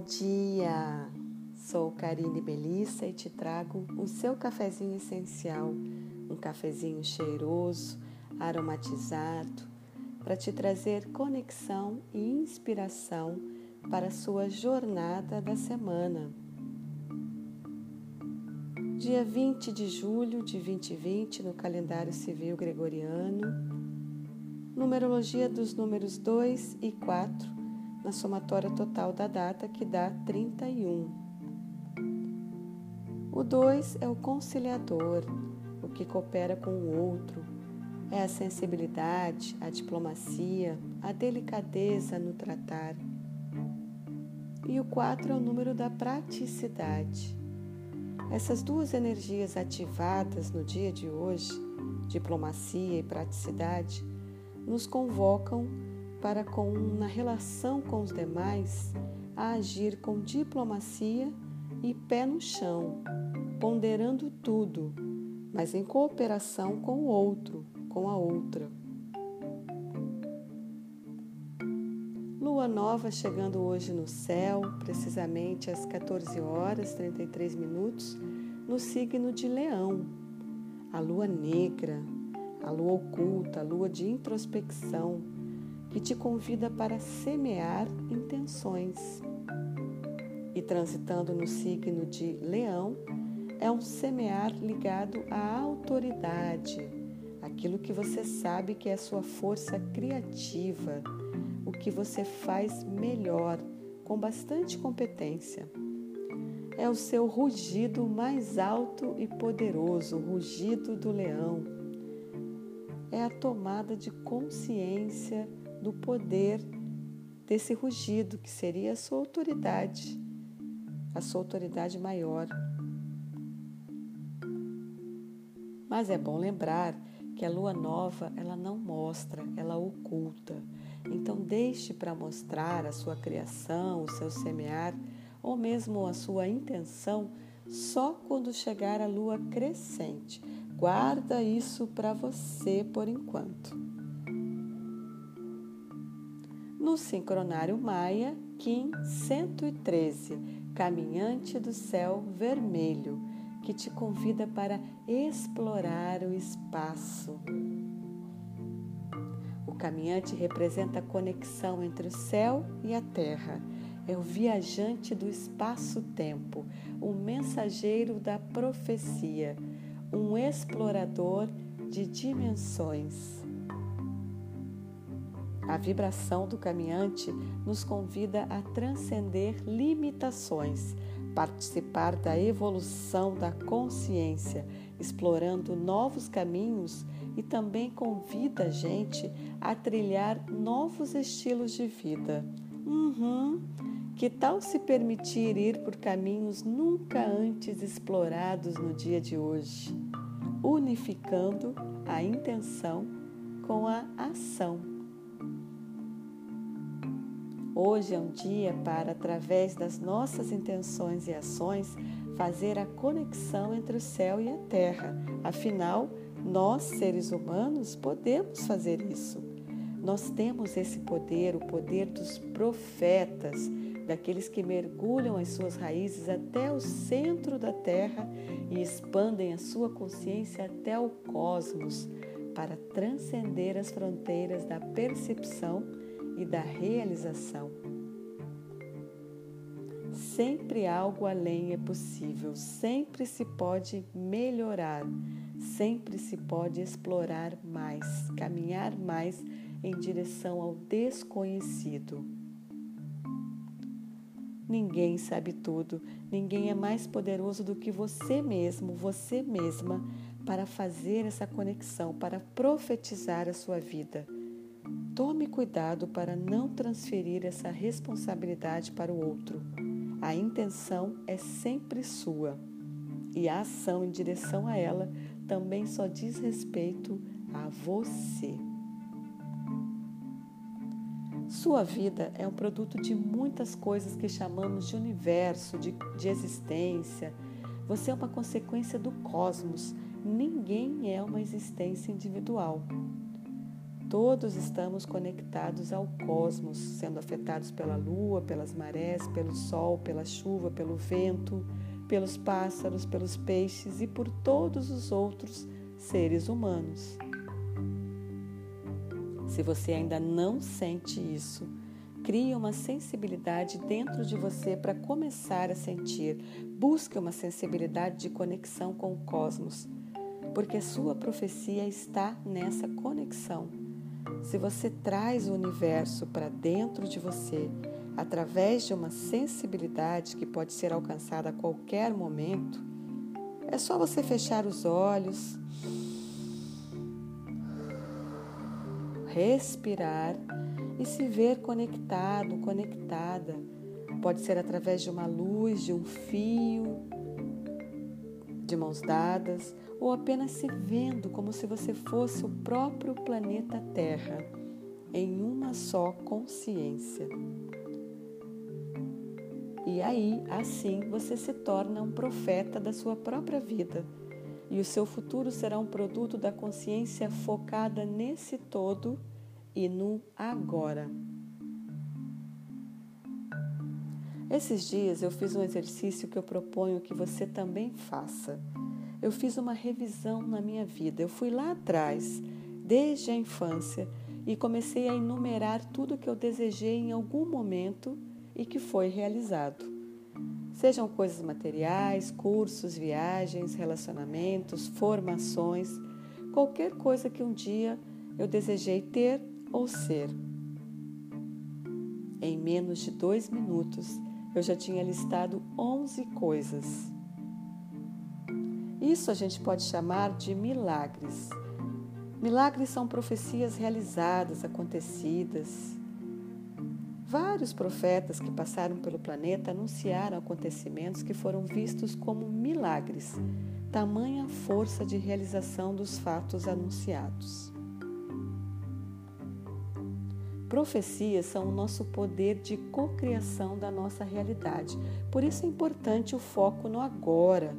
dia! Sou Karine Belissa e te trago o seu cafezinho essencial, um cafezinho cheiroso, aromatizado, para te trazer conexão e inspiração para a sua jornada da semana. Dia 20 de julho de 2020 no calendário civil gregoriano, numerologia dos números 2 e 4 na somatória total da data, que dá 31. O 2 é o conciliador, o que coopera com o outro. É a sensibilidade, a diplomacia, a delicadeza no tratar. E o 4 é o número da praticidade. Essas duas energias ativadas no dia de hoje, diplomacia e praticidade, nos convocam para com na relação com os demais a agir com diplomacia e pé no chão, ponderando tudo, mas em cooperação com o outro, com a outra. Lua nova chegando hoje no céu, precisamente às 14 horas 33 minutos, no signo de Leão. A lua negra, a lua oculta, a lua de introspecção, que te convida para semear intenções. E transitando no signo de Leão, é um semear ligado à autoridade, aquilo que você sabe que é sua força criativa, o que você faz melhor, com bastante competência. É o seu rugido mais alto e poderoso, o rugido do leão. É a tomada de consciência do poder desse rugido, que seria a sua autoridade, a sua autoridade maior. Mas é bom lembrar que a lua nova, ela não mostra, ela oculta. Então deixe para mostrar a sua criação, o seu semear, ou mesmo a sua intenção só quando chegar a lua crescente. Guarda isso para você por enquanto no sincronário Maia, Kim 113, Caminhante do Céu Vermelho, que te convida para explorar o espaço. O caminhante representa a conexão entre o céu e a terra. É o viajante do espaço-tempo, o mensageiro da profecia, um explorador de dimensões. A vibração do caminhante nos convida a transcender limitações, participar da evolução da consciência, explorando novos caminhos e também convida a gente a trilhar novos estilos de vida. Uhum. Que tal se permitir ir por caminhos nunca antes explorados no dia de hoje, unificando a intenção com a ação? Hoje é um dia para, através das nossas intenções e ações, fazer a conexão entre o céu e a terra. Afinal, nós, seres humanos, podemos fazer isso. Nós temos esse poder, o poder dos profetas, daqueles que mergulham as suas raízes até o centro da terra e expandem a sua consciência até o cosmos para transcender as fronteiras da percepção e da realização. Sempre algo além é possível, sempre se pode melhorar, sempre se pode explorar mais, caminhar mais em direção ao desconhecido. Ninguém sabe tudo, ninguém é mais poderoso do que você mesmo, você mesma, para fazer essa conexão, para profetizar a sua vida. Tome cuidado para não transferir essa responsabilidade para o outro. A intenção é sempre sua e a ação em direção a ela também só diz respeito a você. Sua vida é um produto de muitas coisas que chamamos de universo, de, de existência. Você é uma consequência do cosmos. Ninguém é uma existência individual. Todos estamos conectados ao cosmos, sendo afetados pela lua, pelas marés, pelo sol, pela chuva, pelo vento, pelos pássaros, pelos peixes e por todos os outros seres humanos. Se você ainda não sente isso, crie uma sensibilidade dentro de você para começar a sentir. Busque uma sensibilidade de conexão com o cosmos, porque sua profecia está nessa conexão. Se você traz o universo para dentro de você, através de uma sensibilidade que pode ser alcançada a qualquer momento, é só você fechar os olhos, respirar e se ver conectado, conectada. Pode ser através de uma luz, de um fio, de mãos dadas, ou apenas se vendo como se você fosse o próprio planeta Terra, em uma só consciência. E aí, assim, você se torna um profeta da sua própria vida. E o seu futuro será um produto da consciência focada nesse todo e no agora. Esses dias eu fiz um exercício que eu proponho que você também faça. Eu fiz uma revisão na minha vida. Eu fui lá atrás, desde a infância, e comecei a enumerar tudo que eu desejei em algum momento e que foi realizado. Sejam coisas materiais, cursos, viagens, relacionamentos, formações, qualquer coisa que um dia eu desejei ter ou ser. Em menos de dois minutos, eu já tinha listado 11 coisas. Isso a gente pode chamar de milagres. Milagres são profecias realizadas, acontecidas. Vários profetas que passaram pelo planeta anunciaram acontecimentos que foram vistos como milagres, tamanha força de realização dos fatos anunciados. Profecias são o nosso poder de cocriação da nossa realidade. Por isso é importante o foco no agora.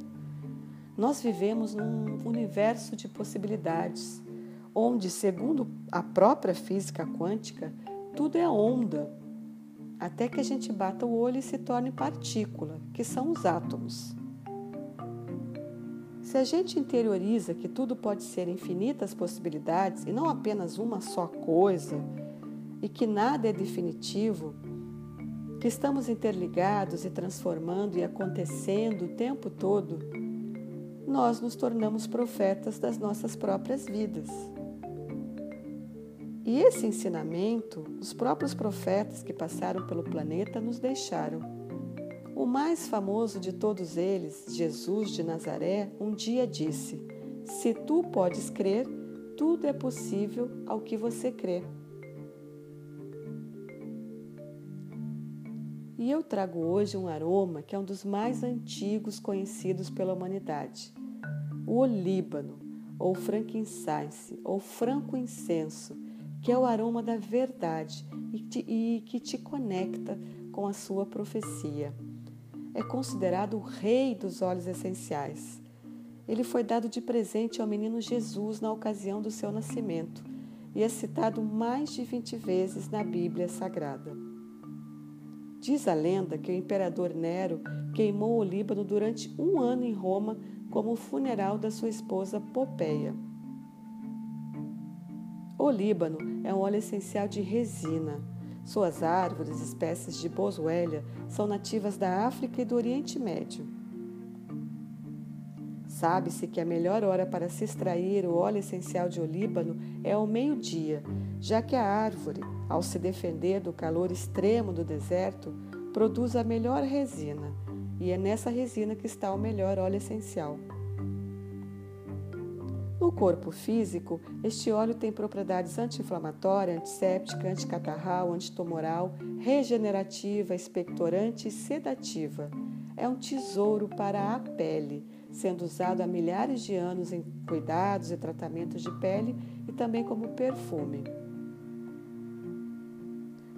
Nós vivemos num universo de possibilidades, onde, segundo a própria física quântica, tudo é onda, até que a gente bata o olho e se torne partícula, que são os átomos. Se a gente interioriza que tudo pode ser infinitas possibilidades e não apenas uma só coisa, e que nada é definitivo, que estamos interligados e transformando e acontecendo o tempo todo, nós nos tornamos profetas das nossas próprias vidas. E esse ensinamento, os próprios profetas que passaram pelo planeta nos deixaram. O mais famoso de todos eles, Jesus de Nazaré, um dia disse: Se tu podes crer, tudo é possível ao que você crê. E eu trago hoje um aroma que é um dos mais antigos conhecidos pela humanidade: o olíbano, ou frankincense, ou franco incenso, que é o aroma da verdade e, te, e que te conecta com a sua profecia. É considerado o rei dos óleos essenciais. Ele foi dado de presente ao menino Jesus na ocasião do seu nascimento e é citado mais de 20 vezes na Bíblia Sagrada. Diz a lenda que o imperador Nero queimou o Líbano durante um ano em Roma como funeral da sua esposa Popeia. O Líbano é um óleo essencial de resina. Suas árvores, espécies de boswellia, são nativas da África e do Oriente Médio. Sabe-se que a melhor hora para se extrair o óleo essencial de olíbano é ao meio-dia, já que a árvore, ao se defender do calor extremo do deserto, produz a melhor resina, e é nessa resina que está o melhor óleo essencial. No corpo físico, este óleo tem propriedades anti-inflamatória, antisséptica, anticatarral, antitumoral, regenerativa, expectorante e sedativa. É um tesouro para a pele sendo usado há milhares de anos em cuidados e tratamentos de pele e também como perfume.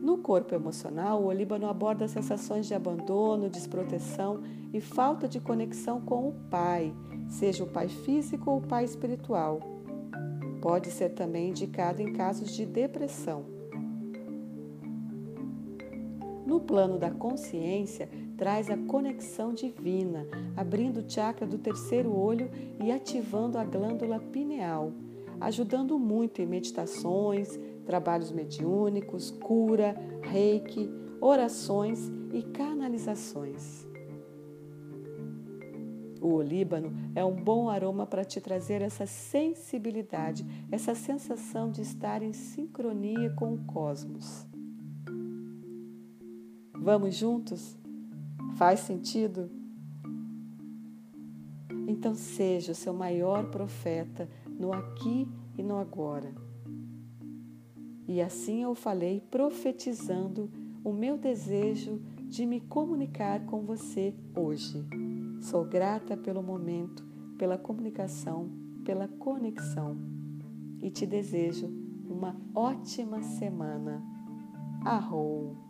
No corpo emocional, o olíbano aborda sensações de abandono, desproteção e falta de conexão com o pai, seja o pai físico ou o pai espiritual. Pode ser também indicado em casos de depressão. No plano da consciência, traz a conexão divina, abrindo o chakra do terceiro olho e ativando a glândula pineal, ajudando muito em meditações, trabalhos mediúnicos, cura, reiki, orações e canalizações. O olíbano é um bom aroma para te trazer essa sensibilidade, essa sensação de estar em sincronia com o cosmos. Vamos juntos? Faz sentido? Então seja o seu maior profeta no aqui e no agora. E assim eu falei profetizando o meu desejo de me comunicar com você hoje. Sou grata pelo momento, pela comunicação, pela conexão e te desejo uma ótima semana. Arrou!